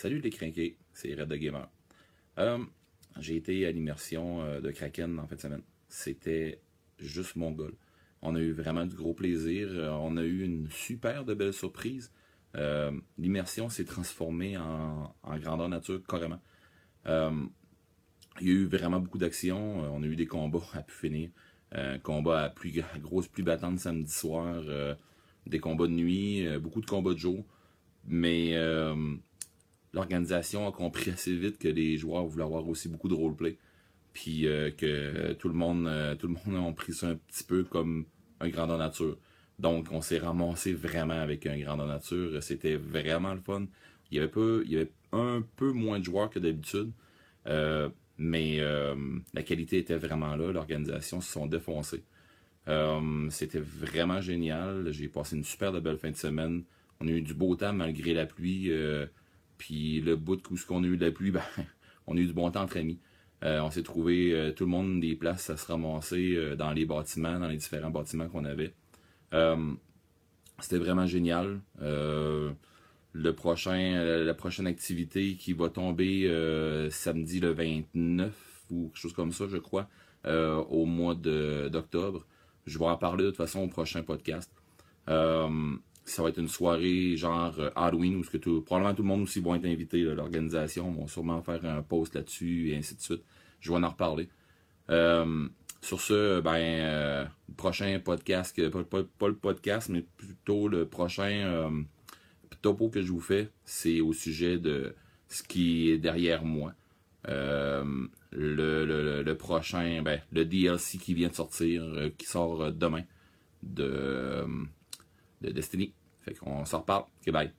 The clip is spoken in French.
Salut les crinqués, c'est Red the Gamer. Euh, j'ai été à l'immersion euh, de Kraken en fin de semaine. C'était juste mon goal. On a eu vraiment du gros plaisir. Euh, on a eu une super de belle surprise. L'immersion s'est transformée en, grandeur nature carrément. il y a eu vraiment beaucoup d'actions. on a eu des combats à pu finir. Un combat à, plus, grosse plus battante samedi soir. des combats de nuit. beaucoup de combats de jour. Mais l'organisation a compris assez vite que les joueurs voulaient avoir aussi beaucoup de roleplay. Puis euh, que tout le monde euh, tout le monde a pris ça un petit peu comme un grandeur nature. Donc on s'est ramassé vraiment avec un grandeur nature. C'était vraiment le fun. Il y avait un peu moins de joueurs que d'habitude. Euh, mais la qualité était vraiment là. L'organisation se sont défoncés. C'était vraiment génial. J'ai passé une super belle fin de semaine. On a eu du beau temps malgré la pluie. Puis le bout de qu'on a eu de la pluie, ben, on a eu du bon temps entre amis. Euh, on s'est trouvé euh, tout le monde des places à se ramasser euh, dans les bâtiments, dans les différents bâtiments qu'on avait. C'était vraiment génial. la prochaine activité qui va tomber samedi le 29 ou quelque chose comme ça, je crois, au mois d'octobre. Je vais en parler de toute façon au prochain podcast ça va être une soirée genre euh, Halloween où que tout, probablement tout le monde aussi va être invité. L'organisation va sûrement faire un post là-dessus et ainsi de suite. Je vais en reparler. Euh, sur ce, ben, euh, le prochain podcast, pas, le podcast, mais plutôt le prochain topo que je vous fais, c'est au sujet de ce qui est derrière moi. le, prochain, ben, le DLC qui vient de sortir, qui sort demain de, de Destiny. Fait qu'on s'en reparle. Ok, bye.